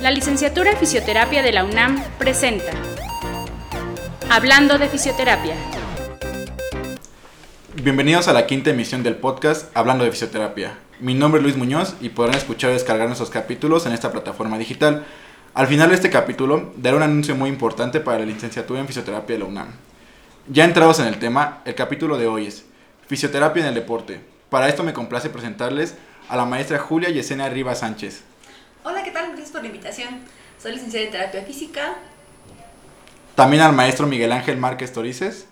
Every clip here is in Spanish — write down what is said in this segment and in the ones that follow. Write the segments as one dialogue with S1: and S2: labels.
S1: La licenciatura en fisioterapia de la UNAM presenta Hablando de fisioterapia.
S2: Bienvenidos a la quinta emisión del podcast Hablando de fisioterapia. Mi nombre es Luis Muñoz y podrán escuchar o descargar nuestros capítulos en esta plataforma digital. Al final de este capítulo daré un anuncio muy importante para la licenciatura en fisioterapia de la UNAM. Ya entrados en el tema, el capítulo de hoy es Fisioterapia en el deporte. Para esto me complace presentarles a la maestra Julia Yesenia Rivas Sánchez.
S3: Hola, ¿qué tal? Gracias por la invitación. Soy licenciada en terapia física.
S2: También al maestro Miguel Ángel Márquez Torices.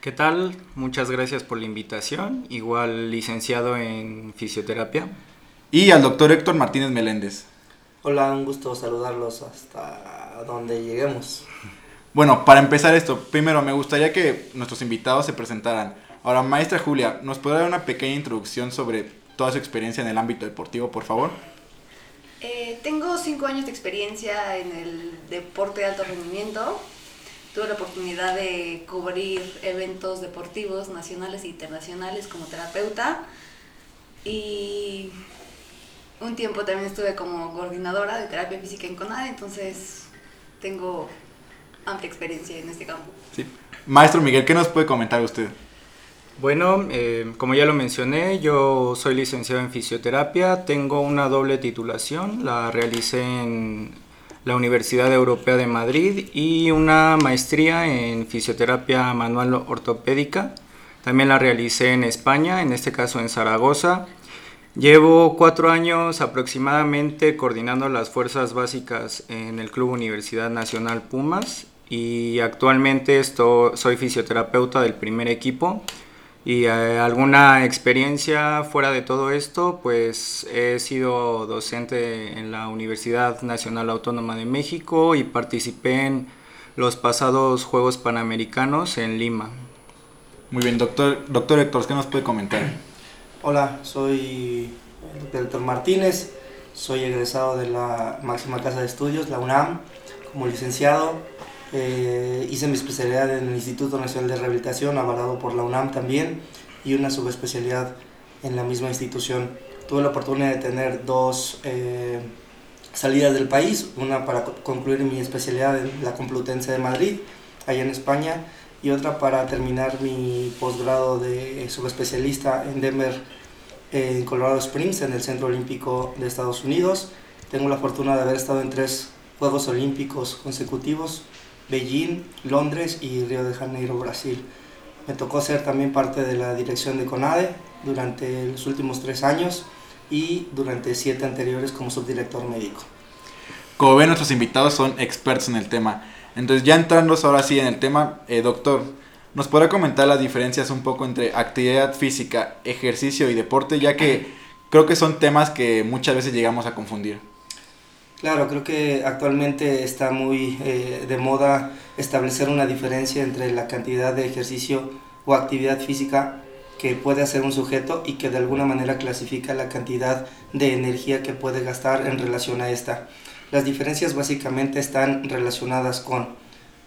S4: ¿Qué tal? Muchas gracias por la invitación. Igual licenciado en fisioterapia.
S2: Y al doctor Héctor Martínez Meléndez.
S5: Hola, un gusto saludarlos hasta donde lleguemos.
S2: Bueno, para empezar esto, primero me gustaría que nuestros invitados se presentaran. Ahora, maestra Julia, ¿nos puede dar una pequeña introducción sobre toda su experiencia en el ámbito deportivo, por favor?
S3: Eh, tengo cinco años de experiencia en el deporte de alto rendimiento. Tuve la oportunidad de cubrir eventos deportivos nacionales e internacionales como terapeuta. Y un tiempo también estuve como coordinadora de terapia física en CONADE, entonces tengo amplia experiencia en este campo.
S2: Sí. Maestro Miguel, ¿qué nos puede comentar usted?
S4: Bueno, eh, como ya lo mencioné, yo soy licenciado en fisioterapia, tengo una doble titulación, la realicé en la Universidad Europea de Madrid y una maestría en fisioterapia manual ortopédica. También la realicé en España, en este caso en Zaragoza. Llevo cuatro años aproximadamente coordinando las fuerzas básicas en el Club Universidad Nacional Pumas y actualmente esto, soy fisioterapeuta del primer equipo y eh, alguna experiencia fuera de todo esto, pues he sido docente en la Universidad Nacional Autónoma de México y participé en los pasados Juegos Panamericanos en Lima.
S2: Muy bien, doctor, doctor Héctor, ¿qué nos puede comentar?
S5: Hola, soy el doctor Martínez, soy egresado de la máxima casa de estudios, la UNAM, como licenciado eh, hice mi especialidad en el Instituto Nacional de Rehabilitación, avalado por la UNAM también, y una subespecialidad en la misma institución. Tuve la oportunidad de tener dos eh, salidas del país, una para concluir mi especialidad en la Complutense de Madrid, allá en España, y otra para terminar mi posgrado de subespecialista en Denver, en Colorado Springs, en el Centro Olímpico de Estados Unidos. Tengo la fortuna de haber estado en tres Juegos Olímpicos consecutivos, Beijing, Londres y Río de Janeiro, Brasil. Me tocó ser también parte de la dirección de CONADE durante los últimos tres años y durante siete anteriores como subdirector médico.
S2: Como ven, nuestros invitados son expertos en el tema. Entonces, ya entrando ahora sí en el tema, eh, doctor, ¿nos podrá comentar las diferencias un poco entre actividad física, ejercicio y deporte? Ya que creo que son temas que muchas veces llegamos a confundir.
S5: Claro, creo que actualmente está muy eh, de moda establecer una diferencia entre la cantidad de ejercicio o actividad física que puede hacer un sujeto y que de alguna manera clasifica la cantidad de energía que puede gastar en relación a esta. Las diferencias básicamente están relacionadas con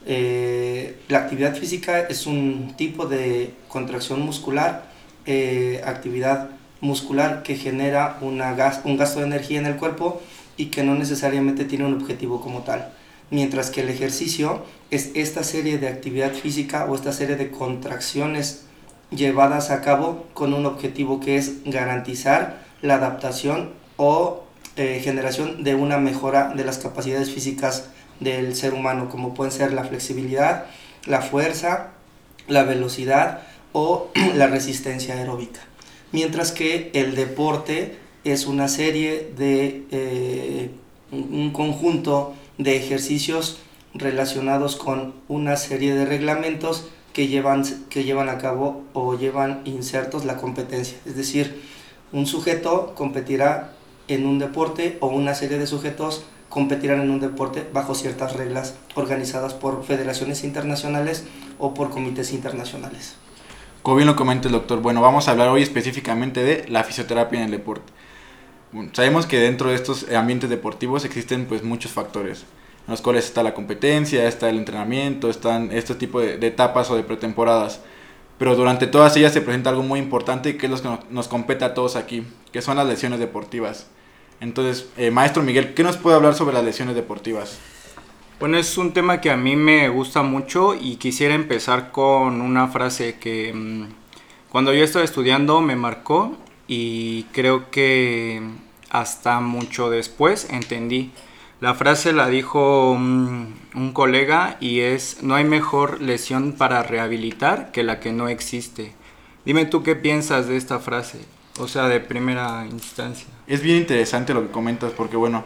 S5: eh, la actividad física es un tipo de contracción muscular, eh, actividad muscular que genera una gas, un gasto de energía en el cuerpo y que no necesariamente tiene un objetivo como tal. Mientras que el ejercicio es esta serie de actividad física o esta serie de contracciones llevadas a cabo con un objetivo que es garantizar la adaptación o eh, generación de una mejora de las capacidades físicas del ser humano, como pueden ser la flexibilidad, la fuerza, la velocidad o la resistencia aeróbica. Mientras que el deporte es una serie de eh, un conjunto de ejercicios relacionados con una serie de reglamentos que llevan, que llevan a cabo o llevan insertos la competencia. Es decir, un sujeto competirá en un deporte o una serie de sujetos competirán en un deporte bajo ciertas reglas organizadas por federaciones internacionales o por comités internacionales.
S2: Como bien lo comenta doctor, bueno, vamos a hablar hoy específicamente de la fisioterapia en el deporte sabemos que dentro de estos ambientes deportivos existen pues muchos factores, en los cuales está la competencia, está el entrenamiento, están este tipo de, etapas o de pretemporadas. Pero durante todas ellas se presenta algo muy importante que es lo que nos, compete a todos aquí, que son las lesiones deportivas. Entonces, eh, maestro Miguel, ¿qué nos puede hablar sobre las lesiones deportivas?
S4: Bueno, es un tema que a mí me gusta mucho y quisiera empezar con una frase que mm, cuando yo estaba estudiando me marcó y creo que hasta mucho después entendí. La frase la dijo un, colega y es, no hay mejor lesión para rehabilitar que la que no existe. Dime tú qué piensas de esta frase, o sea, de primera instancia.
S2: Es bien interesante lo que comentas porque, bueno,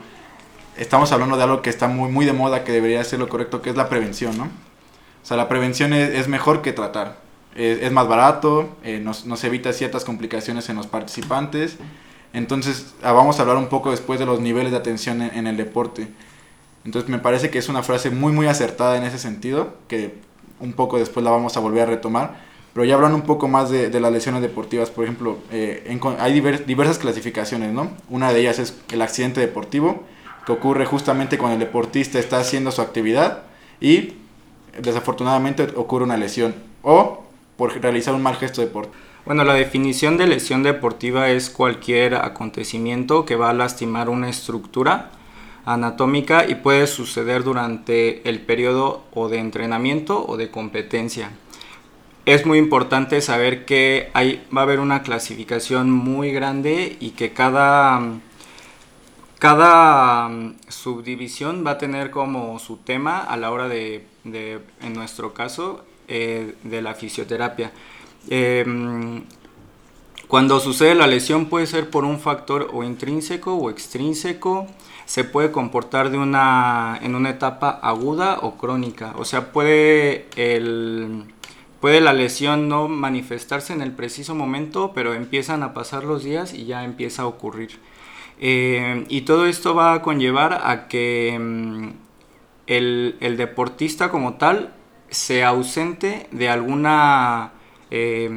S2: estamos hablando de algo que está muy, muy de moda, que debería ser lo correcto, que es la prevención, ¿no? O sea, la prevención es mejor que tratar. Es, más barato, eh, nos, nos, evita ciertas complicaciones en los participantes. Entonces, ah, vamos a hablar un poco después de los niveles de atención en, el deporte. Entonces, me parece que es una frase muy, muy acertada en ese sentido, que un poco después la vamos a volver a retomar. Pero ya hablando un poco más de, de las lesiones deportivas, por ejemplo, eh, hay diver, diversas clasificaciones, ¿no? Una de ellas es el accidente deportivo, que ocurre justamente cuando el deportista está haciendo su actividad y desafortunadamente ocurre una lesión o realizar un mal gesto deportivo.
S4: Bueno, la definición de lesión deportiva es cualquier acontecimiento que va a lastimar una estructura anatómica y puede suceder durante el periodo o de entrenamiento o de competencia. Es muy importante saber que hay, va a haber una clasificación muy grande y que cada cada um, subdivisión va a tener como su tema a la hora de en nuestro caso, eh, de la fisioterapia. Eh, cuando sucede la lesión puede ser por un factor o intrínseco o extrínseco, se puede comportar de una, en una etapa aguda o crónica, o sea, puede, el, puede la lesión no manifestarse en el preciso momento, pero empiezan a pasar los días y ya empieza a ocurrir. Eh, y todo esto va a conllevar a que mm, el, el, deportista como tal se ausente de alguna eh,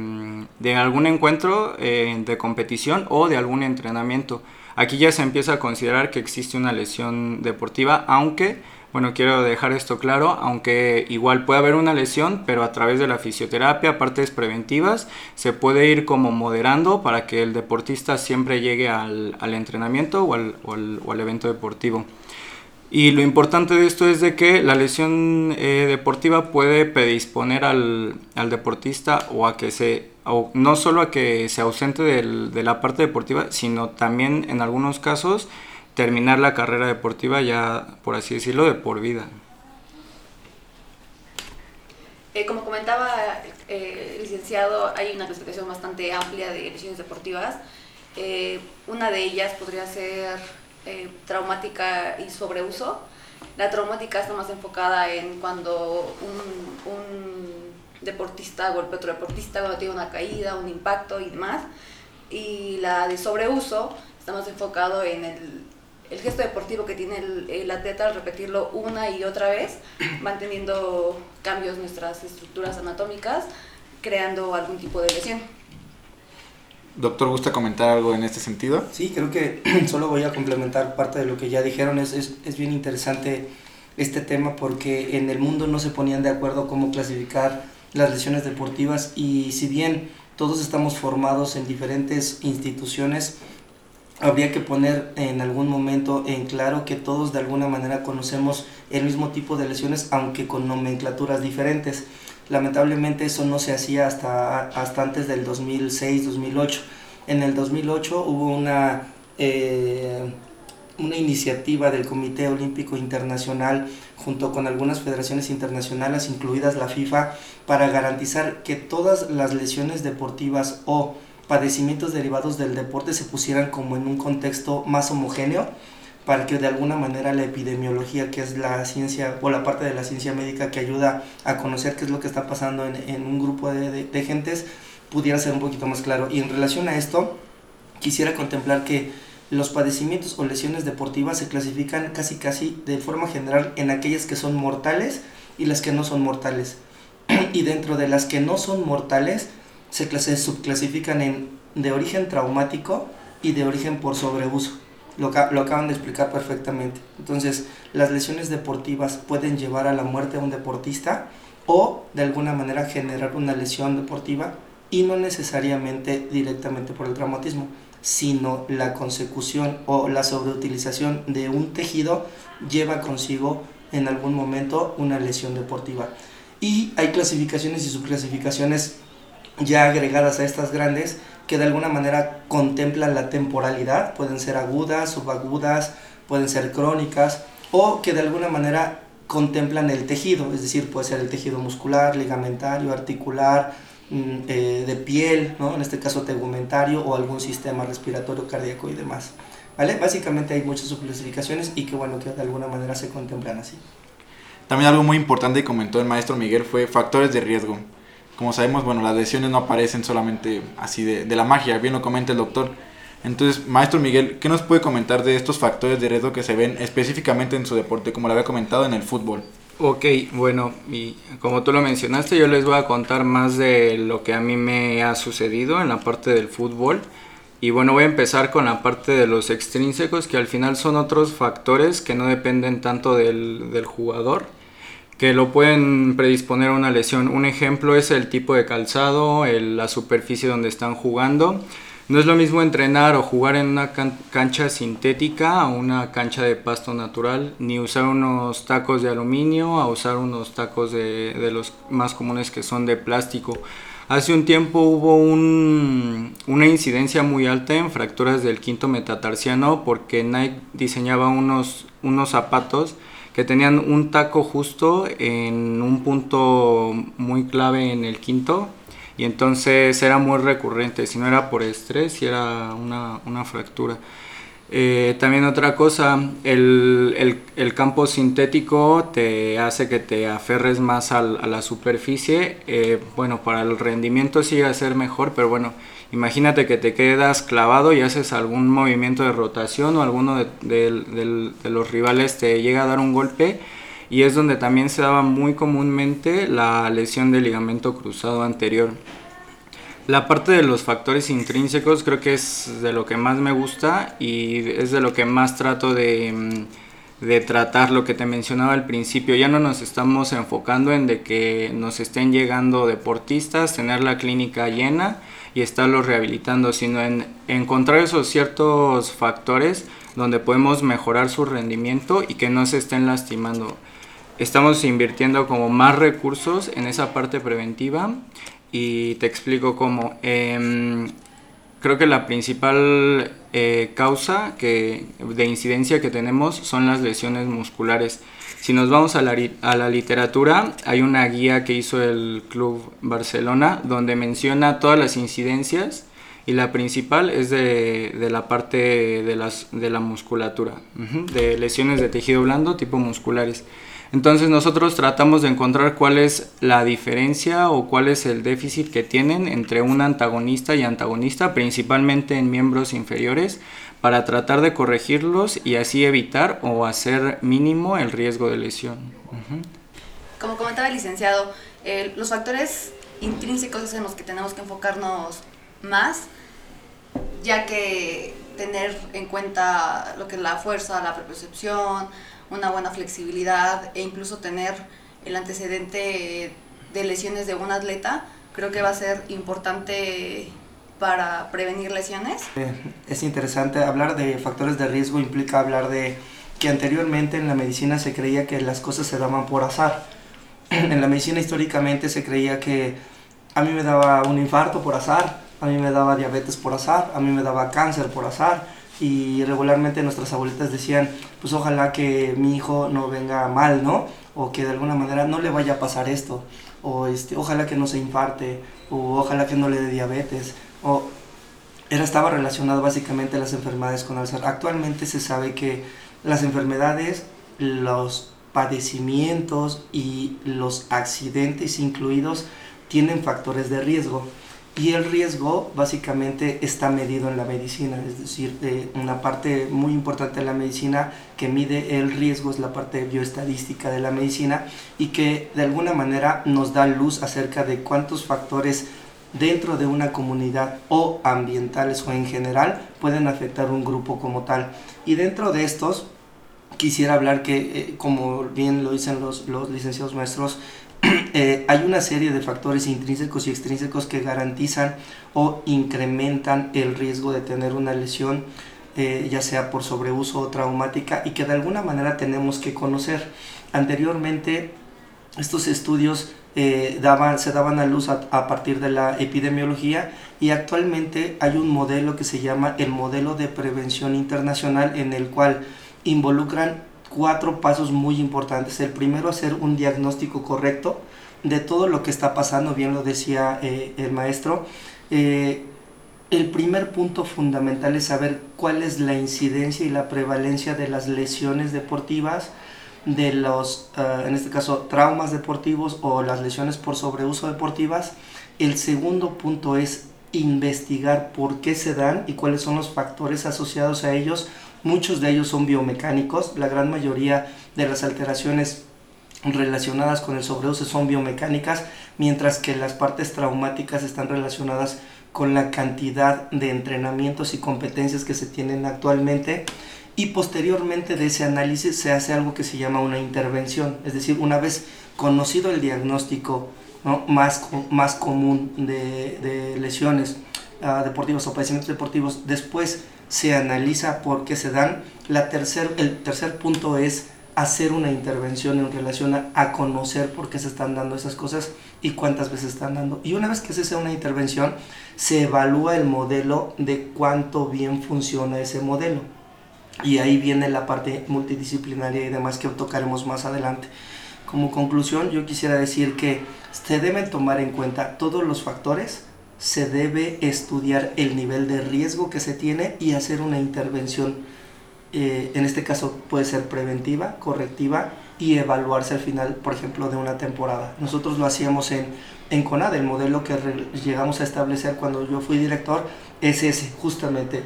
S4: de algún encuentro eh, de competición o de algún entrenamiento. Aquí ya se empieza a considerar que existe una lesión deportiva, aunque bueno, quiero dejar esto claro, aunque igual puede haber una lesión, pero a través de la fisioterapia, partes preventivas, se puede ir como moderando para que el deportista siempre llegue al, al entrenamiento o, al, o al, evento deportivo. Y lo importante de esto es de que la lesión eh, deportiva puede predisponer al, al, deportista o a que se, o no solo a que se ausente del, de la parte deportiva, sino también en algunos casos terminar la carrera deportiva ya, por así decirlo, de por vida.
S3: Eh, como comentaba eh, licenciado, hay una clasificación bastante amplia de lesiones deportivas. Eh, una de ellas podría ser eh, traumática y sobreuso. La traumática está más enfocada en cuando un, deportista golpea a otro deportista, cuando tiene una caída, un impacto y demás. Y la de sobreuso está más enfocado en el gesto deportivo que tiene el, el, atleta al repetirlo una y otra vez, van teniendo cambios nuestras estructuras anatómicas, creando algún tipo de lesión.
S2: Doctor, ¿gusta comentar algo en este sentido?
S5: Sí, creo que solo voy a complementar parte de lo que ya dijeron. Es, es, es bien interesante este tema porque en el mundo no se ponían de acuerdo cómo clasificar las lesiones deportivas y si bien todos estamos formados en diferentes instituciones, habría que poner en algún momento en claro que todos de alguna manera conocemos el mismo tipo de lesiones, aunque con nomenclaturas diferentes. Lamentablemente eso no se hacía hasta, hasta antes del 2006-2008. En el 2008 hubo una, eh, una iniciativa del Comité Olímpico Internacional junto con algunas federaciones internacionales, incluidas la FIFA, para garantizar que todas las lesiones deportivas o padecimientos derivados del deporte se pusieran como en un contexto más homogéneo para que de alguna manera la epidemiología, que es la ciencia o la parte de la ciencia médica que ayuda a conocer qué es lo que está pasando en, en un grupo de, de, de, gentes, pudiera ser un poquito más claro. Y en relación a esto, quisiera contemplar que los padecimientos o lesiones deportivas se clasifican casi casi de forma general en aquellas que son mortales y las que no son mortales. y dentro de las que no son mortales, se, se subclasifican en de origen traumático y de origen por sobreuso. Lo, acaban de explicar perfectamente. Entonces, las lesiones deportivas pueden llevar a la muerte a un deportista o de alguna manera generar una lesión deportiva y no necesariamente directamente por el traumatismo. sino la consecución o la sobreutilización de un tejido lleva consigo en algún momento una lesión deportiva. Y hay clasificaciones y subclasificaciones ya agregadas a estas grandes que de alguna manera contemplan la temporalidad, pueden ser agudas, subagudas, pueden ser crónicas, o que de alguna manera contemplan el tejido, es decir, puede ser el tejido muscular, ligamentario, articular, mm, eh, de piel, ¿no? en este caso tegumentario, o algún sistema respiratorio, cardíaco y demás. ¿Vale? Básicamente hay muchas subclasificaciones y que bueno, que de alguna manera se contemplan así.
S2: También algo muy importante que comentó el maestro Miguel fue factores de riesgo. Como sabemos, bueno, las lesiones no aparecen solamente así de, de la magia, bien lo comenta el doctor. Entonces, maestro Miguel, ¿qué nos puede comentar de estos factores de riesgo que se ven específicamente en su deporte, como lo había comentado en el fútbol?
S4: Ok, bueno, y como tú lo mencionaste, yo les voy a contar más de lo que a mí me ha sucedido en la parte del fútbol. Y bueno, voy a empezar con la parte de los extrínsecos, que al final son otros factores que no dependen tanto del, del jugador, que lo pueden predisponer a una lesión. Un ejemplo es el tipo de calzado, el, la superficie donde están jugando. No es lo mismo entrenar o jugar en una cancha sintética o una cancha de pasto natural, ni usar unos tacos de aluminio a usar unos tacos de, los más comunes que son de plástico. Hace un tiempo hubo un, una incidencia muy alta en fracturas del quinto metatarsiano porque Nike diseñaba unos, unos zapatos que tenían un taco justo en un punto muy clave en el quinto y entonces era muy recurrente, si no era por estrés, si era una, una fractura. Eh, también otra cosa, el, el, campo sintético te hace que te aferres más al, a la superficie. Eh, bueno, para el rendimiento sí va a ser mejor, pero bueno, imagínate que te quedas clavado y haces algún movimiento de rotación o alguno de, de, de los rivales te llega a dar un golpe y es donde también se daba muy comúnmente la lesión del ligamento cruzado anterior. La parte de los factores intrínsecos creo que es de lo que más me gusta y es de lo que más trato de, mm, de, tratar, lo que te mencionaba al principio. Ya no nos estamos enfocando en de que nos estén llegando deportistas, tener la clínica llena y estarlos rehabilitando, sino en encontrar esos ciertos factores donde podemos mejorar su rendimiento y que no se estén lastimando. Estamos invirtiendo como más recursos en esa parte preventiva y te explico cómo. Eh, creo que la principal eh, causa que, de incidencia que tenemos son las lesiones musculares. Si nos vamos a la, a la, literatura, hay una guía que hizo el Club Barcelona donde menciona todas las incidencias y la principal es de, de la parte de, las, de la musculatura, de lesiones de tejido blando tipo musculares. Entonces nosotros tratamos de encontrar cuál es la diferencia o cuál es el déficit que tienen entre un antagonista y antagonista, principalmente en miembros inferiores, para tratar de corregirlos y así evitar o hacer mínimo el riesgo de lesión.
S3: Como comentaba el licenciado, eh, los factores intrínsecos es en los que tenemos que enfocarnos más, ya que tener en cuenta lo que es la fuerza, la percepción, una buena flexibilidad e incluso tener el antecedente de lesiones de un atleta, creo que va a ser importante para prevenir lesiones.
S5: Es interesante hablar de factores de riesgo, implica hablar de que anteriormente en la medicina se creía que las cosas se daban por azar. En la medicina históricamente se creía que a mí me daba un infarto por azar, a mí me daba diabetes por azar, a mí me daba cáncer por azar, y regularmente nuestras abuelitas decían, pues ojalá que mi hijo no venga mal, ¿no? O que de alguna manera no le vaya a pasar esto, o este, ojalá que no se infarte, o ojalá que no le dé diabetes, o era, estaba relacionado básicamente las enfermedades con Alzheimer. Actualmente se sabe que las enfermedades, los padecimientos y los accidentes incluidos tienen factores de riesgo y el riesgo básicamente está medido en la medicina, es decir, eh, una parte muy importante de la medicina que mide el riesgo es la parte bioestadística de la medicina y que de alguna manera nos da luz acerca de cuántos factores dentro de una comunidad o ambientales o en general pueden afectar un grupo como tal. Y dentro de estos quisiera hablar que, eh, como bien lo dicen los, los licenciados maestros, eh, hay una serie de factores intrínsecos y extrínsecos que garantizan o incrementan el riesgo de tener una lesión, eh, ya sea por sobreuso o traumática, y que de alguna manera tenemos que conocer. Anteriormente, estos estudios eh, daban, se daban a luz a, a, partir de la epidemiología y actualmente hay un modelo que se llama el modelo de prevención internacional en el cual involucran cuatro pasos muy importantes. El primero, hacer un diagnóstico correcto de todo lo que está pasando, bien lo decía eh, el maestro. Eh, el primer punto fundamental es saber cuál es la incidencia y la prevalencia de las lesiones deportivas, de los, uh, en este caso, traumas deportivos o las lesiones por sobreuso deportivas. El segundo punto es investigar por qué se dan y cuáles son los factores asociados a ellos Muchos de ellos son biomecánicos, la gran mayoría de las alteraciones relacionadas con el sobreuso son biomecánicas, mientras que las partes traumáticas están relacionadas con la cantidad de entrenamientos y competencias que se tienen actualmente. Y posteriormente de ese análisis se hace algo que se llama una intervención, es decir, una vez conocido el diagnóstico más, más común de, de lesiones uh, deportivas o padecimientos deportivos, después se analiza por qué se dan. La tercer, el tercer punto es hacer una intervención en relación a, conocer por qué se están dando esas cosas y cuántas veces están dando. Y una vez que se hace una intervención, se evalúa el modelo de cuánto bien funciona ese modelo. Y ahí viene la parte multidisciplinaria y demás que tocaremos más adelante. Como conclusión, yo quisiera decir que se deben tomar en cuenta todos los factores se debe estudiar el nivel de riesgo que se tiene y hacer una intervención, eh, en este caso puede ser preventiva, correctiva y evaluarse al final, por ejemplo, de una temporada. Nosotros lo hacíamos en, en CONAD, el modelo que llegamos a establecer cuando yo fui director es ese, justamente.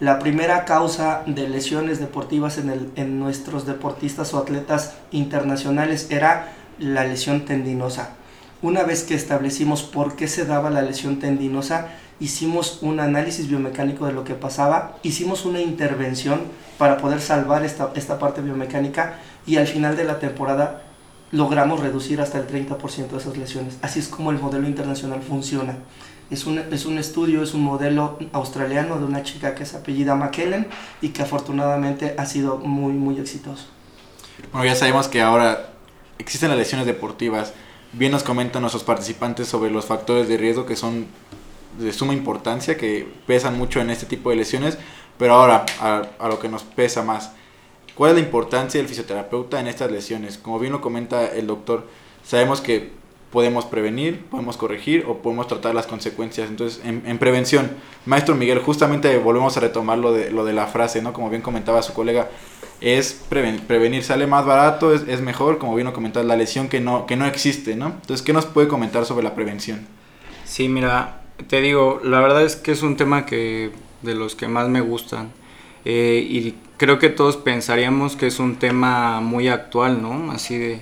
S5: La primera causa de lesiones deportivas en, en nuestros deportistas o atletas internacionales era la lesión tendinosa una vez que establecimos por qué se daba la lesión tendinosa, hicimos un análisis biomecánico de lo que pasaba, hicimos una intervención para poder salvar esta, esta parte biomecánica y al final de la temporada logramos reducir hasta el 30% de esas lesiones. Así es como el modelo internacional funciona. Es un, es un estudio, es un modelo australiano de una chica que es apellida McKellen y que afortunadamente ha sido muy, muy exitoso.
S2: Bueno, ya sabemos que ahora existen las lesiones deportivas Bien nos comentan nuestros participantes sobre los factores de riesgo que son de suma importancia, que pesan mucho en este tipo de lesiones, pero ahora a, a, lo que nos pesa más. ¿Cuál es la importancia del fisioterapeuta en estas lesiones? Como bien lo comenta el doctor, sabemos que podemos prevenir, podemos corregir o podemos tratar las consecuencias. Entonces, en, en, prevención, maestro Miguel, justamente volvemos a retomar lo de, lo de la frase, ¿no? Como bien comentaba su colega, es prevenir, prevenir sale más barato, es, es, mejor, como bien lo comentaba, la lesión que no, que no existe, ¿no? Entonces, ¿qué nos puede comentar sobre la prevención?
S4: Sí, mira, te digo, la verdad es que es un tema que de los que más me gustan. Eh, y creo que todos pensaríamos que es un tema muy actual, ¿no? Así de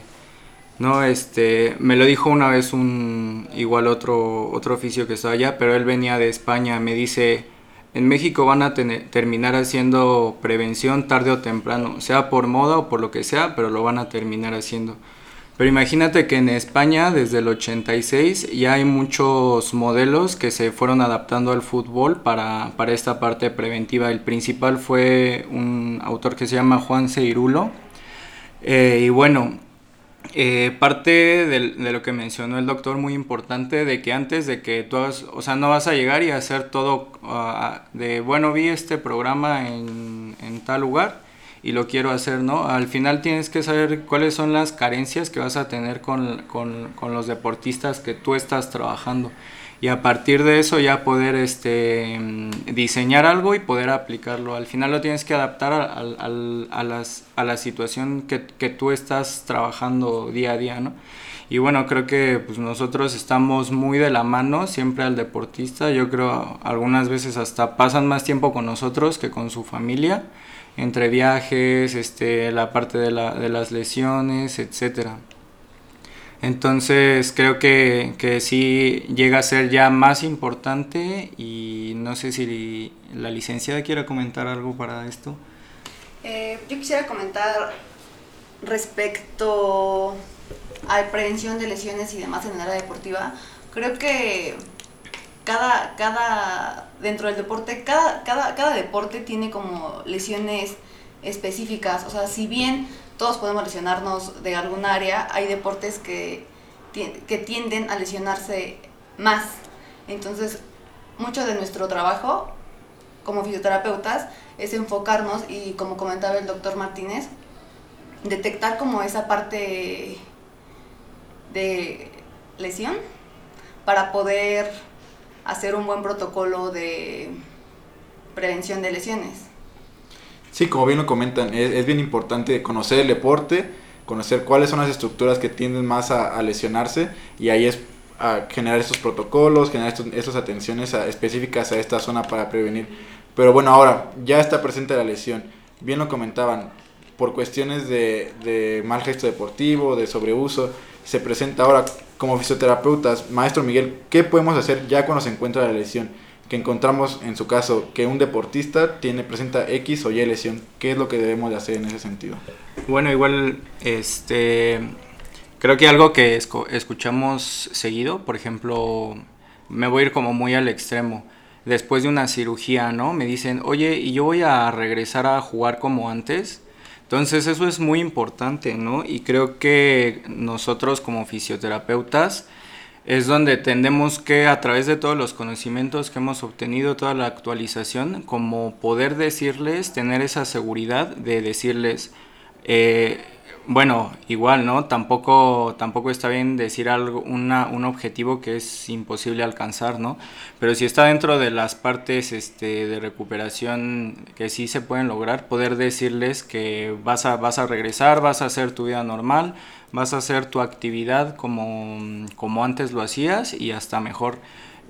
S4: no, este, me lo dijo una vez un igual otro otro oficio que estaba allá, pero él venía de España, me dice, en México van a tener, terminar haciendo prevención tarde o temprano, sea por moda o por lo que sea, pero lo van a terminar haciendo. Pero imagínate que en España desde el 86 ya hay muchos modelos que se fueron adaptando al fútbol para, para esta parte preventiva. El principal fue un autor que se llama Juan Seirulo. Eh, y bueno, eh, parte de, lo que mencionó el doctor, muy importante, de que antes de que tú hagas, o sea, no vas a llegar y hacer todo uh, de, bueno, vi este programa en, en, tal lugar y lo quiero hacer, ¿no? Al final tienes que saber cuáles son las carencias que vas a tener con, con, con los deportistas que tú estás trabajando y a partir de eso ya poder este, diseñar algo y poder aplicarlo. Al final lo tienes que adaptar a, a, a, las, a la situación que, que, tú estás trabajando día a día, ¿no? Y bueno, creo que pues, nosotros estamos muy de la mano siempre al deportista. Yo creo algunas veces hasta pasan más tiempo con nosotros que con su familia, entre viajes, este, la parte de, la, de las lesiones, etcétera. Entonces creo que, que, sí llega a ser ya más importante y no sé si la licenciada quiere comentar algo para esto.
S3: Eh, yo quisiera comentar respecto hay prevención de lesiones y demás en el área deportiva, creo que cada, cada, dentro del deporte, cada, cada, cada deporte tiene como lesiones específicas. O sea, si bien todos podemos lesionarnos de algún área, hay deportes que, que tienden a lesionarse más. Entonces, mucho de nuestro trabajo como fisioterapeutas es enfocarnos y como comentaba el doctor Martínez, detectar como esa parte de lesión para poder hacer un buen protocolo de prevención de lesiones.
S2: Sí, como bien lo comentan, es, bien importante conocer el deporte, conocer cuáles son las estructuras que tienden más a, lesionarse y ahí es generar estos protocolos, generar estas atenciones específicas a esta zona para prevenir. Pero bueno, ahora ya está presente la lesión. Bien lo comentaban, por cuestiones de, de mal gesto deportivo, de sobreuso, se presenta ahora como fisioterapeutas, maestro Miguel, ¿qué podemos hacer ya cuando se encuentra la lesión? Que encontramos en su caso que un deportista tiene presenta X o Y lesión, ¿qué es lo que debemos de hacer en ese sentido?
S4: Bueno, igual este creo que algo que escuchamos seguido, por ejemplo, me voy a ir como muy al extremo. Después de una cirugía, ¿no? Me dicen, "Oye, ¿y yo voy a regresar a jugar como antes?" Entonces eso es muy importante, ¿no? Y creo que nosotros como fisioterapeutas es donde tendemos que a través de todos los conocimientos que hemos obtenido, toda la actualización, como poder decirles, tener esa seguridad de decirles, eh, bueno, igual, ¿no? Tampoco, tampoco está bien decir algo, una, un objetivo que es imposible alcanzar, ¿no? Pero si está dentro de las partes este, de recuperación que sí se pueden lograr, poder decirles que vas a, vas a regresar, vas a hacer tu vida normal, vas a hacer tu actividad como, como antes lo hacías y hasta mejor.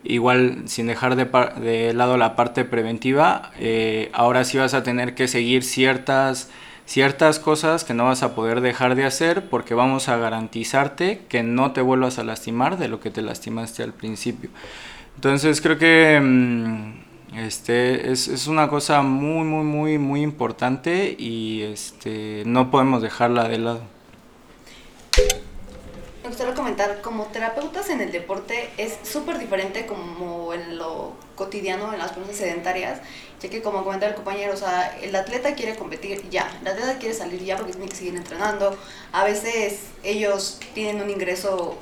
S4: Igual, sin dejar de, de lado la parte preventiva, eh, ahora sí vas a tener que seguir ciertas ciertas cosas que no vas a poder dejar de hacer porque vamos a garantizarte que no te vuelvas a lastimar de lo que te lastimaste al principio. Entonces creo que mm, este, es, es, una cosa muy, muy, muy, muy importante y este, no podemos dejarla de lado.
S3: Gustaría comentar, como terapeutas en el deporte es súper diferente como en lo cotidiano, en las personas sedentarias, ya que como comentaba el compañero, o sea, el atleta quiere competir ya, el atleta quiere salir ya porque tiene que seguir entrenando, a veces ellos tienen un ingreso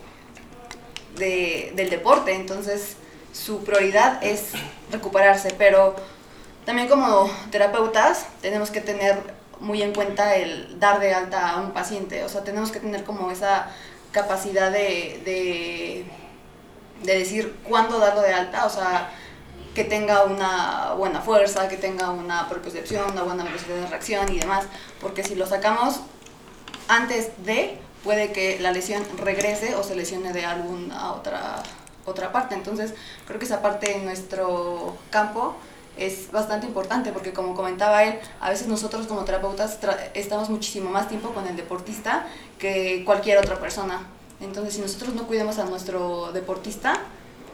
S3: de, del deporte, entonces su prioridad es recuperarse, pero también como terapeutas tenemos que tener muy en cuenta el dar de alta a un paciente, o sea, tenemos que tener como esa capacidad de, de, de decir cuándo darlo de alta, o sea, que tenga una buena fuerza, que tenga una propiocepción, una buena velocidad de reacción y demás, porque si lo sacamos antes de, puede que la lesión regrese o se lesione de alguna otra, otra parte. Entonces, creo que esa parte en nuestro campo es bastante importante porque como comentaba él, a veces nosotros como terapeutas estamos muchísimo más tiempo con el deportista que cualquier otra persona. Entonces, si nosotros no cuidamos a nuestro deportista,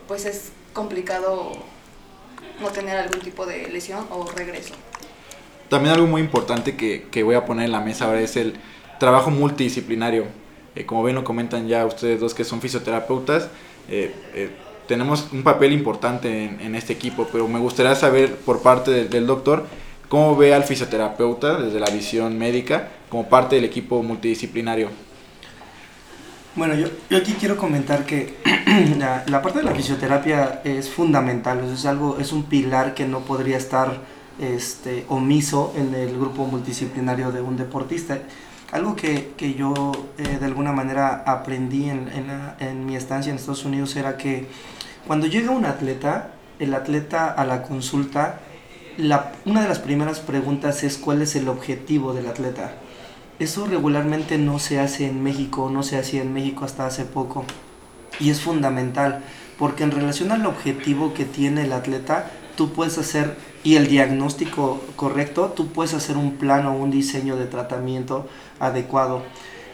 S3: pues es complicado no tener algún tipo de lesión o regreso.
S2: También algo muy importante que, que voy a poner en la mesa ahora es el trabajo multidisciplinario. Eh, como bien lo comentan ya ustedes dos que son fisioterapeutas, eh, eh, tenemos un papel importante en, este equipo, pero me gustaría saber por parte del, doctor cómo ve al fisioterapeuta desde la visión médica como parte del equipo multidisciplinario.
S5: Bueno, yo, aquí quiero comentar que la, parte de la fisioterapia es fundamental, es, algo, es un pilar que no podría estar este, omiso en el grupo multidisciplinario de un deportista. Algo que, que yo eh, de alguna manera aprendí en, en mi estancia en Estados Unidos era que cuando llega un atleta, el atleta a la consulta, la, una de las primeras preguntas es cuál es el objetivo del atleta eso regularmente no se hace en México, no se hacía en México hasta hace poco. Y es fundamental, porque en relación al objetivo que tiene el atleta, tú puedes hacer, y el diagnóstico correcto, tú puedes hacer un plan o un diseño de tratamiento adecuado.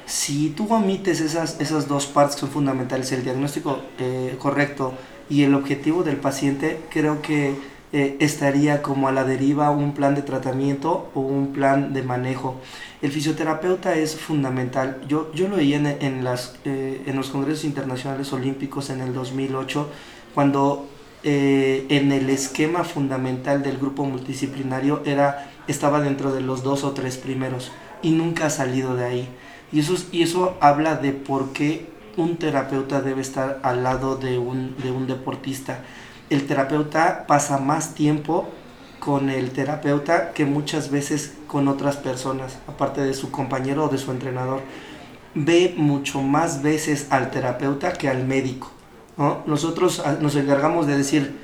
S5: Si tú omites esas, esas dos partes que son fundamentales, el diagnóstico eh, correcto y el objetivo del paciente, creo que eh, estaría como a la deriva un plan de tratamiento o un plan de manejo. El fisioterapeuta es fundamental. Yo, yo lo veía en, en las, eh, en los Congresos Internacionales Olímpicos en el 2008, cuando eh, en el esquema fundamental del grupo multidisciplinario era, estaba dentro de los dos o tres primeros y nunca ha salido de ahí. Y eso, y eso habla de por qué un terapeuta debe estar al lado de un, de un deportista. El terapeuta pasa más tiempo con el terapeuta que muchas veces con otras personas, aparte de su compañero o de su entrenador. Ve mucho más veces al terapeuta que al médico. Nosotros ah, nos encargamos de decir,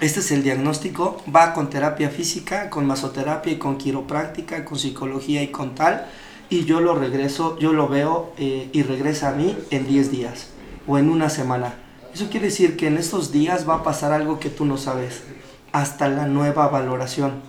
S5: este es el diagnóstico, va con terapia física, con masoterapia y con quiropráctica, con psicología y con tal, y yo lo regreso, yo lo veo eh, y regresa a mí en 10 días o en una semana. Eso quiere decir que en estos días va a pasar algo que tú no sabes, hasta la nueva valoración.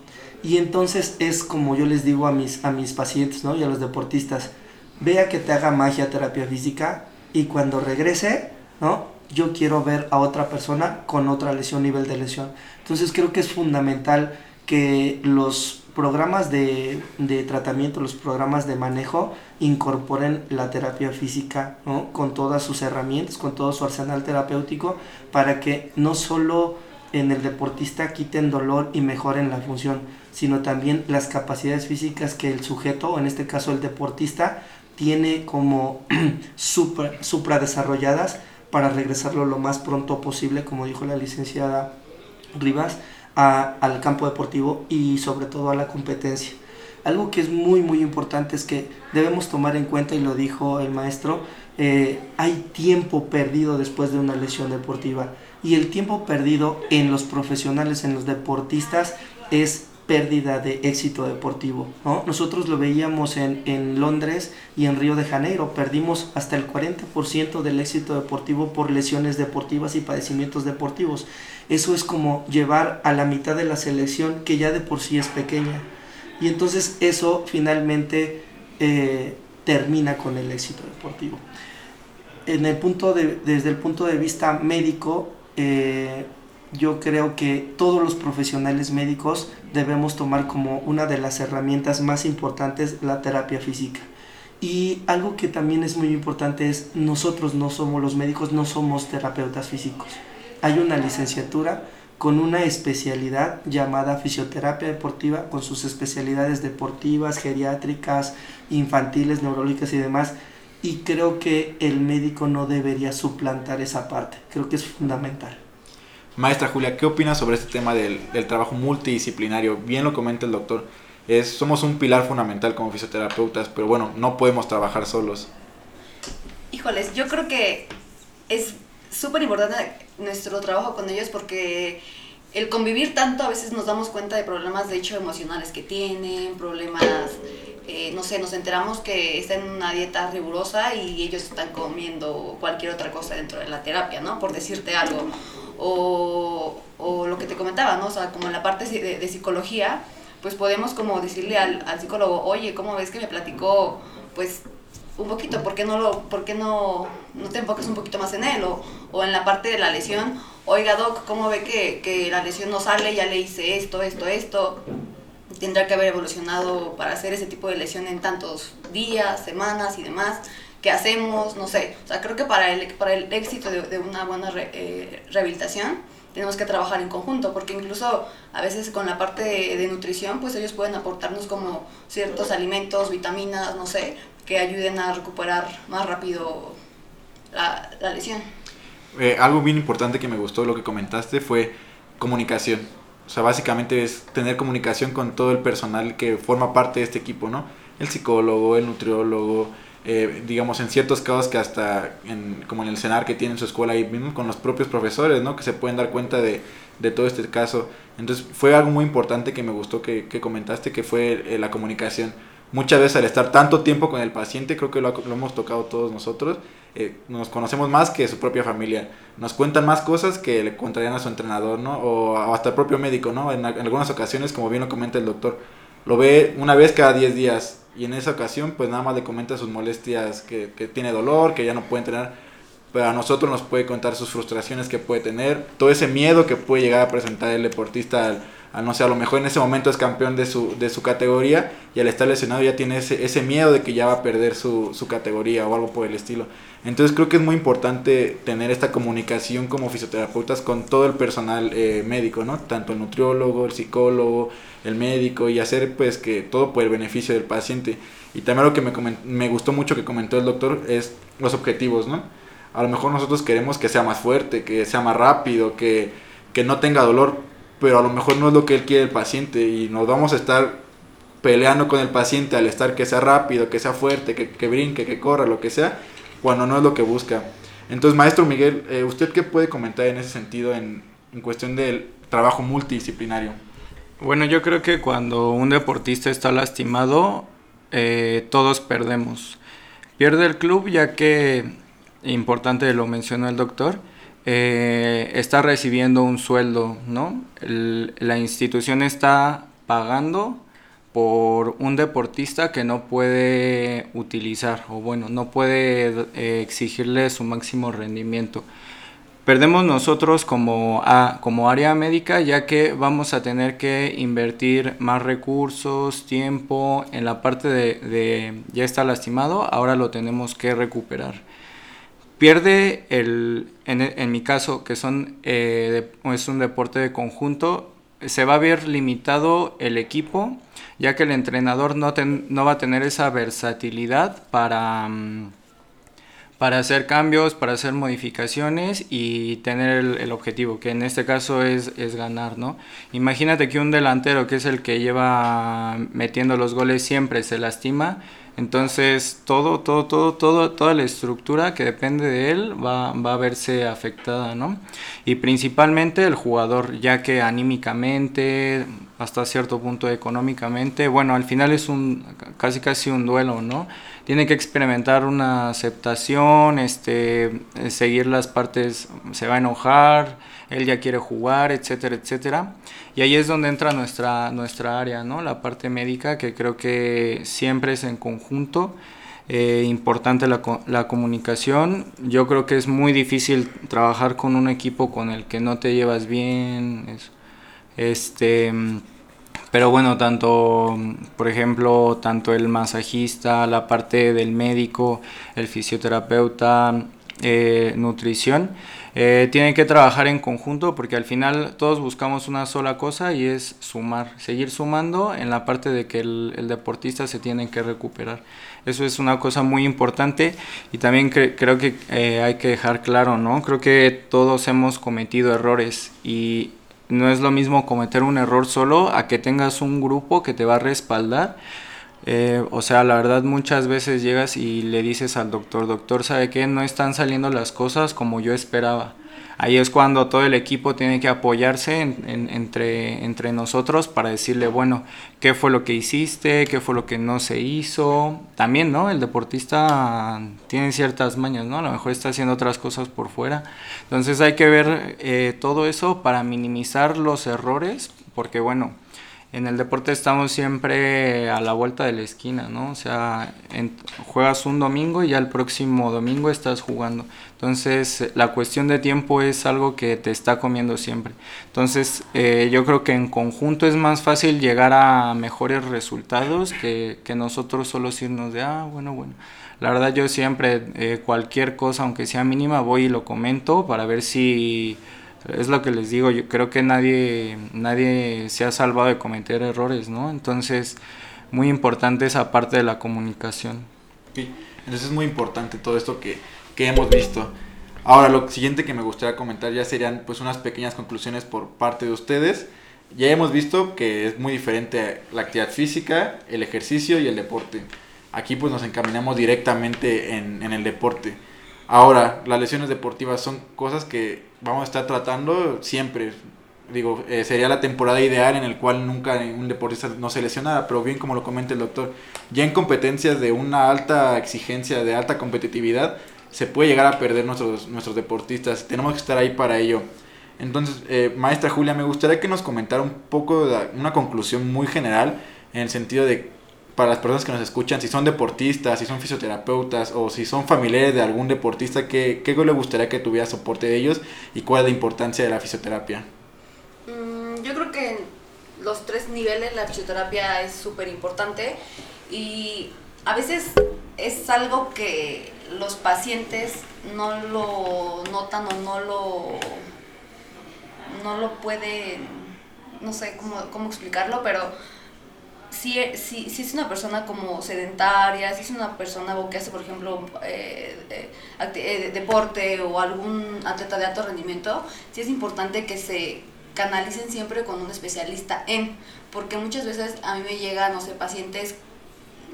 S5: Y entonces es como yo les digo a mis, a mis pacientes ¿no? y a los deportistas, vea que te haga magia terapia física y cuando regrese, ¿no? yo quiero ver a otra persona con otra lesión, nivel de lesión. Entonces creo que es fundamental que los programas de, de tratamiento, los programas de manejo, incorporen la terapia física ¿no? con todas sus herramientas, con todo su arsenal terapéutico, para que no solo en el deportista quiten dolor y mejoren la función, sino también las capacidades físicas que el sujeto, o en este caso el deportista, tiene como supra, supra desarrolladas para regresarlo lo más pronto posible, como dijo la licenciada Rivas, al campo deportivo y sobre todo a la competencia. Algo que es muy muy importante es que debemos tomar en cuenta, y lo dijo el maestro, eh, hay tiempo perdido después de una lesión deportiva. Y el tiempo perdido en los profesionales, en los deportistas, es pérdida de éxito deportivo. Nosotros lo veíamos en, en, Londres y en Río de Janeiro, perdimos hasta el 40% del éxito deportivo por lesiones deportivas y padecimientos deportivos. Eso es como llevar a la mitad de la selección que ya de por sí es pequeña. Y entonces eso finalmente eh, termina con el éxito deportivo. En el punto de, desde el punto de vista médico, eh, yo creo que todos los profesionales médicos debemos tomar como una de las herramientas más importantes la terapia física. Y algo que también es muy importante es nosotros no somos los médicos, no somos terapeutas físicos. Hay una licenciatura con una especialidad llamada fisioterapia deportiva, con sus especialidades deportivas, geriátricas, infantiles, neurológicas y demás. Y creo que el médico no debería suplantar esa parte. Creo que es fundamental.
S2: Maestra Julia, ¿qué opinas sobre este tema del, trabajo multidisciplinario? Bien lo comenta el doctor. Es, somos un pilar fundamental como fisioterapeutas, pero bueno, no podemos trabajar solos.
S3: Híjoles, yo creo que es súper importante nuestro trabajo con ellos porque el convivir tanto a veces nos damos cuenta de problemas de hecho emocionales que tienen, problemas, eh, no sé, nos enteramos que están en una dieta rigurosa y ellos están comiendo cualquier otra cosa dentro de la terapia, ¿no? Por decirte algo o, o lo que te comentaba, ¿no? O sea, como en la parte de, de psicología, pues podemos como decirle al, al, psicólogo, oye, ¿cómo ves que me platicó, pues, un poquito? ¿Por qué no, lo, por qué no, no te enfocas un poquito más en él? O, o en la parte de la lesión, oiga, Doc, ¿cómo ve que, que la lesión no sale? Ya le hice esto, esto, esto. Tendrá que haber evolucionado para hacer ese tipo de lesión en tantos días, semanas y demás qué hacemos, no sé. O sea, creo que para el, para el éxito de, de una buena eh, rehabilitación tenemos que trabajar en conjunto, porque incluso a veces con la parte de, nutrición, pues ellos pueden aportarnos como ciertos alimentos, vitaminas, no sé, que ayuden a recuperar más rápido la, la lesión.
S2: Eh, algo bien importante que me gustó lo que comentaste fue comunicación. O sea, básicamente es tener comunicación con todo el personal que forma parte de este equipo, ¿no? El psicólogo, el nutriólogo, eh, digamos, en ciertos casos que hasta, en, como en el CENAR que tiene su escuela ahí mismo, con los propios profesores, ¿no? Que se pueden dar cuenta de, de todo este caso. Entonces fue algo muy importante que me gustó que, que comentaste, que fue eh, la comunicación. Muchas veces al estar tanto tiempo con el paciente, creo que lo, lo hemos tocado todos nosotros, eh, nos conocemos más que su propia familia. Nos cuentan más cosas que le contarían a su entrenador, ¿no? O, hasta el propio médico, ¿no? En algunas ocasiones, como bien lo comenta el doctor, lo ve una vez cada 10 días y en esa ocasión pues nada más le comenta sus molestias, que, que tiene dolor, que ya no puede entrenar. pero a nosotros nos puede contar sus frustraciones que puede tener, todo ese miedo que puede llegar a presentar el deportista al, al no sé, a lo mejor en ese momento es campeón de su, de su categoría y al estar lesionado ya tiene ese, ese miedo de que ya va a perder su, su categoría o algo por el estilo. Entonces creo que es muy importante tener esta comunicación como fisioterapeutas con todo el personal eh, médico, ¿no? Tanto el nutriólogo, el psicólogo, el médico y hacer pues que todo por el beneficio del paciente. Y también lo que me, me gustó mucho que comentó el doctor es los objetivos, ¿no? A lo mejor nosotros queremos que sea más fuerte, que sea más rápido, que, que no tenga dolor, pero a lo mejor no es lo que él quiere el paciente y nos vamos a estar peleando con el paciente al estar que sea rápido, que sea fuerte, que, que brinque, que corra, lo que sea cuando no es lo que busca. Entonces, maestro Miguel, eh, ¿usted qué puede comentar en ese sentido en, en cuestión del trabajo multidisciplinario?
S4: Bueno, yo creo que cuando un deportista está lastimado, eh, todos perdemos. Pierde el club ya que, importante lo mencionó el doctor, eh, está recibiendo un sueldo, ¿no? La institución está pagando por un deportista que no puede utilizar o bueno, no puede eh, exigirle su máximo rendimiento. Perdemos nosotros como, a, como área médica ya que vamos a tener que invertir más recursos, tiempo en la parte de ya está lastimado, ahora lo tenemos que recuperar. Pierde el, en, mi caso, que son, eh, de, es un deporte de conjunto, se va a ver limitado el equipo ya que el entrenador no, ten, no va a tener esa versatilidad para, um, para hacer cambios, para hacer modificaciones y tener el, el, objetivo, que en este caso es, es ganar, ¿no? Imagínate que un delantero que es el que lleva metiendo los goles siempre se lastima, entonces todo, todo, todo, todo, toda la estructura que depende de él va, va, a verse afectada, ¿no? Y principalmente el jugador, ya que anímicamente, hasta cierto punto económicamente, bueno, al final es un casi casi un duelo, ¿no? Tiene que experimentar una aceptación, este, seguir las partes, se va a enojar, él ya quiere jugar, etcétera, etcétera. Y ahí es donde entra nuestra, nuestra área, ¿no? La parte médica, que creo que siempre es en conjunto. Eh, importante la, la, comunicación. Yo creo que es muy difícil trabajar con un equipo con el que no te llevas bien. Es, este, pero bueno, tanto, por ejemplo, tanto el masajista, la parte del médico, el fisioterapeuta, eh, nutrición, eh, tienen que trabajar en conjunto porque al final todos buscamos una sola cosa y es sumar, seguir sumando en la parte de que el, deportista se tiene que recuperar. Eso es una cosa muy importante y también cre creo que eh, hay que dejar claro, ¿no? Creo que todos hemos cometido errores y no es lo mismo cometer un error solo a que tengas un grupo que te va a respaldar. Eh, o sea, la verdad muchas veces llegas y le dices al doctor, doctor, ¿sabe qué? No están saliendo las cosas como yo esperaba. Ahí es cuando todo el equipo tiene que apoyarse en, en, entre, entre nosotros para decirle, bueno, ¿qué fue lo que hiciste? ¿Qué fue lo que no se hizo? También, ¿no? El deportista tiene ciertas mañas, ¿no? A lo mejor está haciendo otras cosas por fuera. Entonces hay que ver eh, todo eso para minimizar los errores, porque bueno, en el deporte estamos siempre a la vuelta de la esquina, ¿no? O sea, en, juegas un domingo y ya el próximo domingo estás jugando. Entonces, la cuestión de tiempo es algo que te está comiendo siempre. Entonces, eh, yo creo que en conjunto es más fácil llegar a mejores resultados que, que nosotros solo irnos de, ah, bueno, bueno. La verdad, yo siempre, eh, cualquier cosa, aunque sea mínima, voy y lo comento para ver si es lo que les digo, yo creo que nadie, nadie se ha salvado de cometer errores, ¿no? Entonces, muy importante esa parte de la comunicación.
S2: Sí, entonces es muy importante todo esto que, que hemos visto. Ahora, lo siguiente que me gustaría comentar ya serían pues unas pequeñas conclusiones por parte de ustedes. Ya hemos visto que es muy diferente la actividad física, el ejercicio y el deporte. Aquí pues nos encaminamos directamente en, en el deporte. Ahora, las lesiones deportivas son cosas que vamos a estar tratando siempre. Digo, eh, sería la temporada ideal en el cual nunca un deportista no se lesionara, pero bien como lo comenta el doctor, ya en competencias de una alta exigencia, de alta competitividad, se puede llegar a perder nuestros, nuestros deportistas. Tenemos que estar ahí para ello. Entonces, eh, maestra Julia, me gustaría que nos comentara un poco una conclusión muy general en el sentido de para las personas que nos escuchan, si son deportistas, si son fisioterapeutas o si son familiares de algún deportista, ¿qué, qué le gustaría que tuviera soporte de ellos y cuál es la importancia de la fisioterapia?
S3: Mm, yo creo que en los tres niveles la fisioterapia es súper importante y a veces es algo que los pacientes no lo notan o no lo no lo pueden no sé cómo, cómo explicarlo pero si, si, si, es una persona como sedentaria, si es una persona que hace, por ejemplo, eh, eh, eh, deporte o algún atleta de alto rendimiento, sí es importante que se canalicen siempre con un especialista en, porque muchas veces a mí me llegan, no sé, pacientes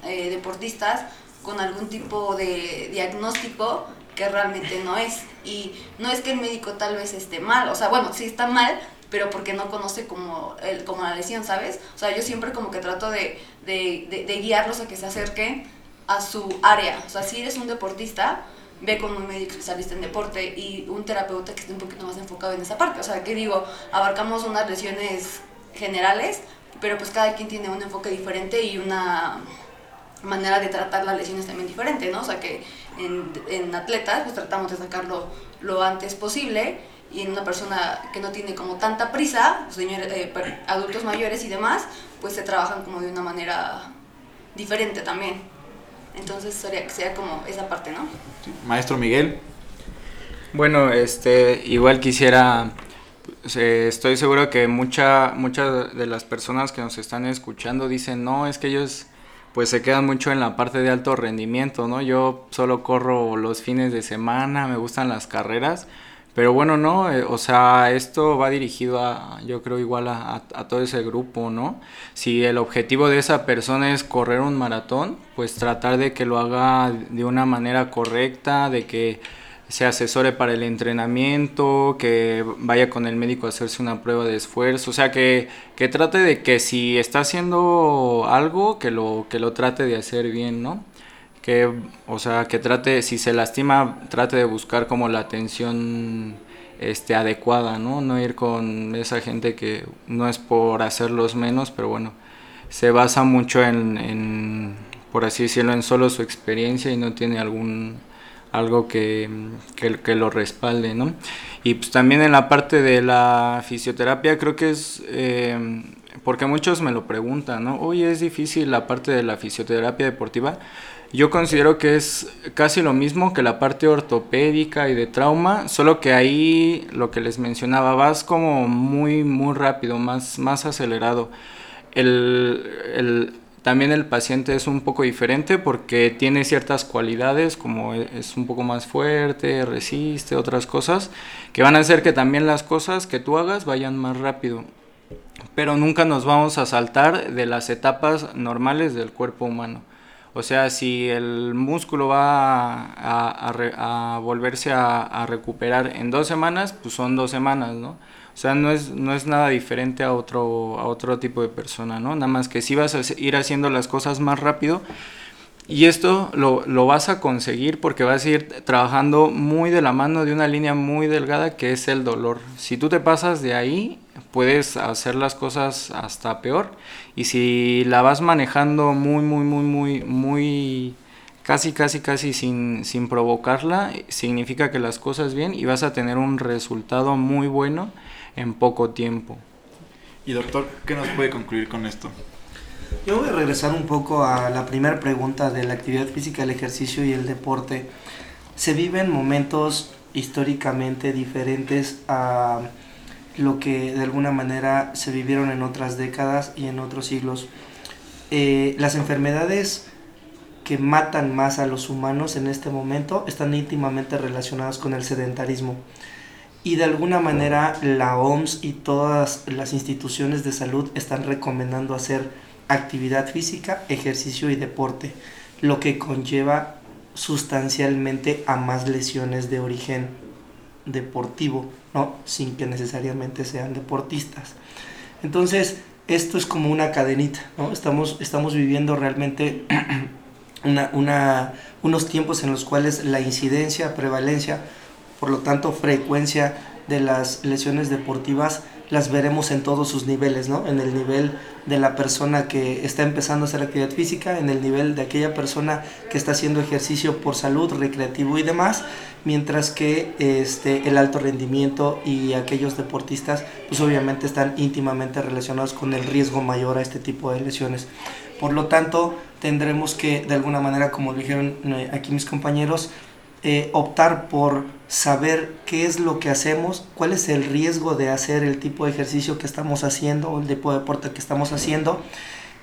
S3: deportistas con algún tipo de diagnóstico que realmente no es. Y no es que el médico tal vez esté mal, o sea, bueno, sí está mal, pero porque no conoce como, el, como la lesión, ¿sabes? O sea, yo siempre como que trato de, de, de, guiarlos a que se acerquen a su área. O sea, si eres un deportista, ve con un médico especialista en deporte y un terapeuta que esté un poquito más enfocado en esa parte. O sea, que digo, abarcamos unas lesiones generales, pero pues cada quien tiene un enfoque diferente y una manera de tratar las lesiones también diferente, ¿no? O sea, que en, en atletas pues tratamos de sacarlo lo antes posible y en una persona que no tiene como tanta prisa, señores, eh, adultos mayores y demás, pues se trabajan como de una manera diferente también. Entonces sería, sea como esa parte, ¿no?
S2: Maestro Miguel.
S4: Bueno, este, igual quisiera, eh, estoy seguro que mucha, muchas de las personas que nos están escuchando dicen, no, es que ellos pues se quedan mucho en la parte de alto rendimiento, ¿no? Yo solo corro los fines de semana, me gustan las carreras, pero bueno, no, eh, o sea, esto va dirigido a, yo creo igual a, a, todo ese grupo, ¿no? Si el objetivo de esa persona es correr un maratón, pues tratar de que lo haga de una manera correcta, de que se asesore para el entrenamiento, que vaya con el médico a hacerse una prueba de esfuerzo, o sea, que, que trate de que si está haciendo algo, que lo, que lo trate de hacer bien, ¿no? Que, o sea, que trate, si se lastima, trate de buscar como la atención este, adecuada, ¿no? No ir con esa gente que no es por hacerlos menos, pero bueno, se basa mucho en, en por así decirlo, en solo su experiencia y no tiene algún algo que, que, lo respalde, ¿no? Y pues también en la parte de la fisioterapia creo que es, eh, porque muchos me lo preguntan, ¿no? Oye, es difícil la parte de la fisioterapia deportiva. Yo considero que es casi lo mismo que la parte ortopédica y de trauma, solo que ahí lo que les mencionaba, vas como muy, muy rápido, más, más acelerado. El, también el paciente es un poco diferente porque tiene ciertas cualidades, como e, es un poco más fuerte, resiste, otras cosas, que van a hacer que también las cosas que tú hagas vayan más rápido. Pero nunca nos vamos a saltar de las etapas normales del cuerpo humano. O sea, si el músculo va a, volverse a, recuperar en dos semanas, pues son dos semanas, ¿no? O sea, no es, no es nada diferente a otro, a otro tipo de persona, ¿no? Nada más que si vas a ir haciendo las cosas más rápido, y esto lo, lo, vas a conseguir porque vas a ir trabajando muy de la mano de una línea muy delgada que es el dolor. Si tú te pasas de ahí, puedes hacer las cosas hasta peor. Y si la vas manejando muy, muy, muy, muy, muy, casi, casi, casi sin, sin provocarla, significa que las cosas bien y vas a tener un resultado muy bueno en poco tiempo.
S2: Y doctor, ¿qué nos puede concluir con esto?
S5: Yo voy a regresar un poco a la primera pregunta de la actividad física, el ejercicio y el deporte. Se viven momentos históricamente diferentes a lo que de alguna manera se vivieron en otras décadas y en otros siglos. Eh, las enfermedades que matan más a los humanos en este momento están íntimamente relacionadas con el sedentarismo. Y de alguna manera la OMS y todas las instituciones de salud están recomendando hacer actividad física, ejercicio y deporte, lo que conlleva sustancialmente a más lesiones de origen deportivo, sin que necesariamente sean deportistas. Entonces, esto es como una cadenita, ¿no? estamos, estamos viviendo realmente una, unos tiempos en los cuales la incidencia, prevalencia, por lo tanto frecuencia de las lesiones deportivas las veremos en todos sus niveles, ¿no? En el nivel de la persona que está empezando a hacer actividad física, en el nivel de aquella persona que está haciendo ejercicio por salud, recreativo y demás, mientras que este, el alto rendimiento y aquellos deportistas, pues obviamente están íntimamente relacionados con el riesgo mayor a este tipo de lesiones. Por lo tanto, tendremos que, de alguna manera, como dijeron eh, aquí mis compañeros, eh, optar por saber qué es lo que hacemos, cuál es el riesgo de hacer el tipo de ejercicio que estamos haciendo o el tipo de deporte que estamos haciendo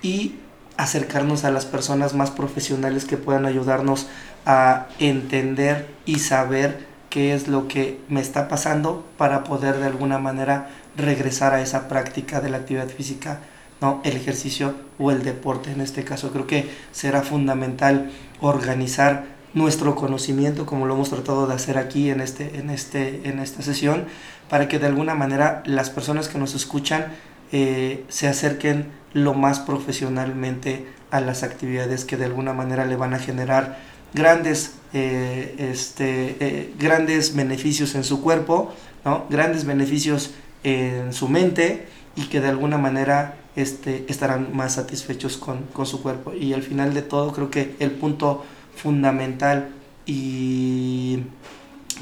S5: y acercarnos a las personas más profesionales que puedan ayudarnos a entender y saber qué es lo que me está pasando para poder de alguna manera regresar a esa práctica de la actividad física, ¿no? el ejercicio o el deporte en este caso. Creo que será fundamental organizar nuestro conocimiento, como lo hemos tratado de hacer aquí en, este, en, este, en esta sesión, para que de alguna manera las personas que nos escuchan eh, se acerquen lo más profesionalmente a las actividades que de alguna manera le van a generar grandes, eh, este, eh, grandes beneficios en su cuerpo, ¿no? grandes beneficios en su mente y que de alguna manera este, estarán más satisfechos con, con su cuerpo. Y al final de todo creo que el punto fundamental y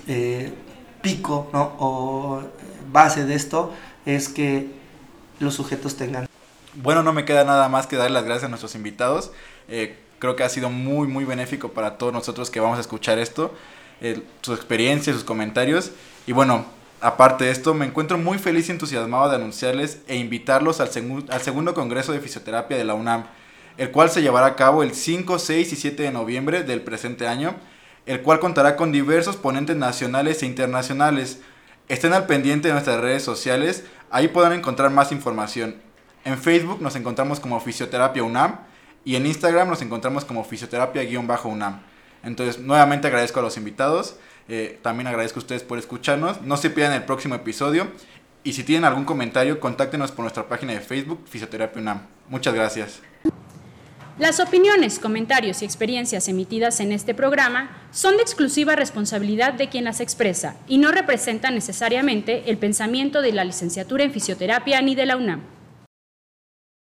S5: eh, pico ¿no? o base de esto es que los sujetos tengan.
S2: Bueno, no me queda nada más que dar las gracias a nuestros invitados. Eh, creo que ha sido muy, muy benéfico para todos nosotros que vamos a escuchar esto, eh, sus experiencias, sus comentarios. Y bueno, aparte de esto, me encuentro muy feliz y entusiasmado de anunciarles e invitarlos al, al segundo Congreso de Fisioterapia de la UNAM el cual se llevará a cabo el 5, 6 y 7 de noviembre del presente año, el cual contará con diversos ponentes nacionales e internacionales. Estén al pendiente de nuestras redes sociales, ahí podrán encontrar más información. En Facebook nos encontramos como Fisioterapia UNAM y en Instagram nos encontramos como Fisioterapia-UNAM. Entonces, nuevamente agradezco a los invitados, eh, también agradezco a ustedes por escucharnos, no se pierdan el próximo episodio y si tienen algún comentario, contáctenos por nuestra página de Facebook Fisioterapia UNAM. Muchas gracias.
S1: Las opiniones, comentarios y experiencias emitidas en este programa son de exclusiva responsabilidad de quien las expresa y no representan necesariamente el pensamiento de la licenciatura en fisioterapia ni de la UNAM.